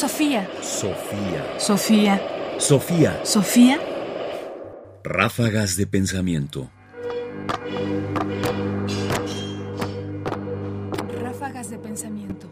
Sofía. Sofía. Sofía. Sofía. Sofía. Ráfagas de pensamiento. Ráfagas de pensamiento.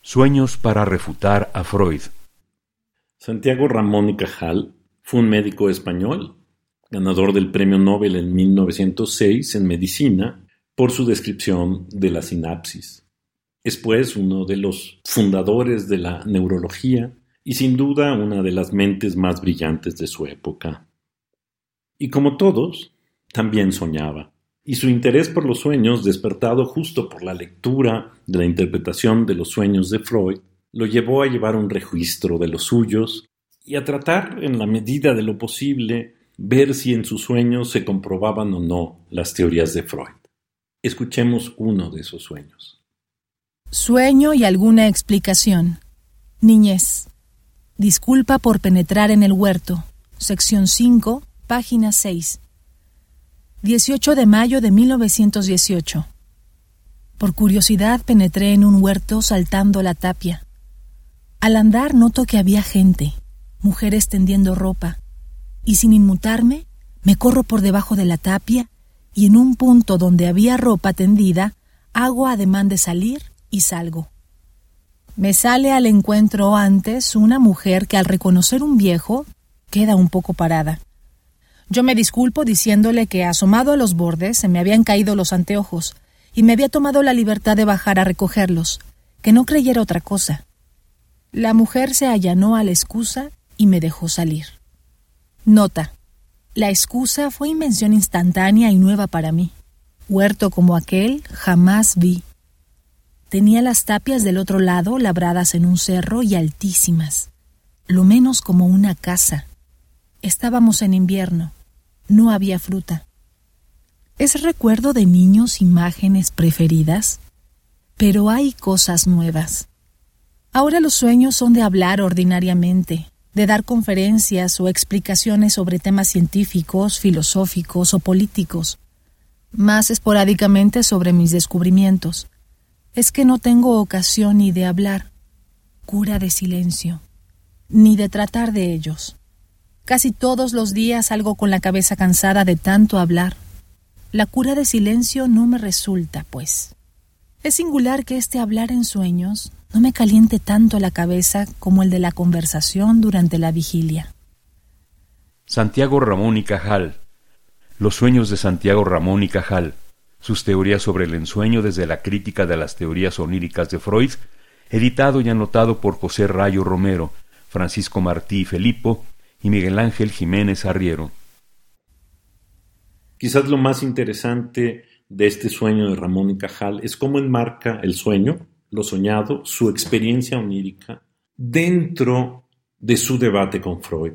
Sueños para refutar a Freud. Santiago Ramón y Cajal fue un médico español, ganador del Premio Nobel en 1906 en medicina por su descripción de la sinapsis. Es pues uno de los fundadores de la neurología y sin duda una de las mentes más brillantes de su época. Y como todos, también soñaba, y su interés por los sueños, despertado justo por la lectura de la interpretación de los sueños de Freud, lo llevó a llevar un registro de los suyos y a tratar, en la medida de lo posible, ver si en sus sueños se comprobaban o no las teorías de Freud. Escuchemos uno de esos sueños. Sueño y alguna explicación. Niñez. Disculpa por penetrar en el huerto. Sección 5, página 6. 18 de mayo de 1918. Por curiosidad penetré en un huerto saltando la tapia. Al andar noto que había gente, mujeres tendiendo ropa, y sin inmutarme me corro por debajo de la tapia y en un punto donde había ropa tendida, hago ademán de salir y salgo. Me sale al encuentro antes una mujer que al reconocer un viejo queda un poco parada. Yo me disculpo diciéndole que asomado a los bordes se me habían caído los anteojos y me había tomado la libertad de bajar a recogerlos, que no creyera otra cosa. La mujer se allanó a la excusa y me dejó salir. Nota. La excusa fue invención instantánea y nueva para mí. Huerto como aquel jamás vi. Tenía las tapias del otro lado labradas en un cerro y altísimas, lo menos como una casa. Estábamos en invierno, no había fruta. ¿Es recuerdo de niños imágenes preferidas? Pero hay cosas nuevas. Ahora los sueños son de hablar ordinariamente, de dar conferencias o explicaciones sobre temas científicos, filosóficos o políticos, más esporádicamente sobre mis descubrimientos. Es que no tengo ocasión ni de hablar, cura de silencio, ni de tratar de ellos. Casi todos los días salgo con la cabeza cansada de tanto hablar. La cura de silencio no me resulta, pues. Es singular que este hablar en sueños no me caliente tanto la cabeza como el de la conversación durante la vigilia. Santiago Ramón y Cajal. Los sueños de Santiago Ramón y Cajal. Sus teorías sobre el ensueño desde la crítica de las teorías oníricas de Freud, editado y anotado por José Rayo Romero, Francisco Martí Felipo y Miguel Ángel Jiménez Arriero. Quizás lo más interesante de este sueño de Ramón y Cajal es cómo enmarca el sueño lo soñado, su experiencia onírica, dentro de su debate con Freud.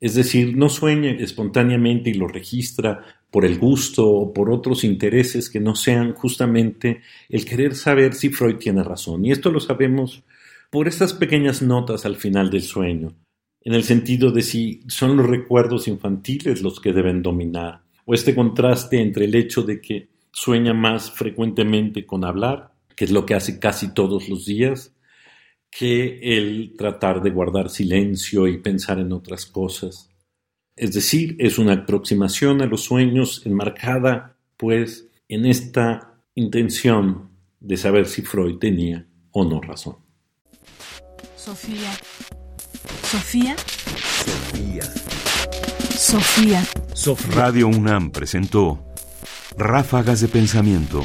Es decir, no sueña espontáneamente y lo registra por el gusto o por otros intereses que no sean justamente el querer saber si Freud tiene razón. Y esto lo sabemos por estas pequeñas notas al final del sueño, en el sentido de si son los recuerdos infantiles los que deben dominar, o este contraste entre el hecho de que sueña más frecuentemente con hablar que es lo que hace casi todos los días, que el tratar de guardar silencio y pensar en otras cosas. Es decir, es una aproximación a los sueños enmarcada, pues, en esta intención de saber si Freud tenía o no razón. Sofía. Sofía. Sofía. Sofía. Radio UNAM presentó Ráfagas de Pensamiento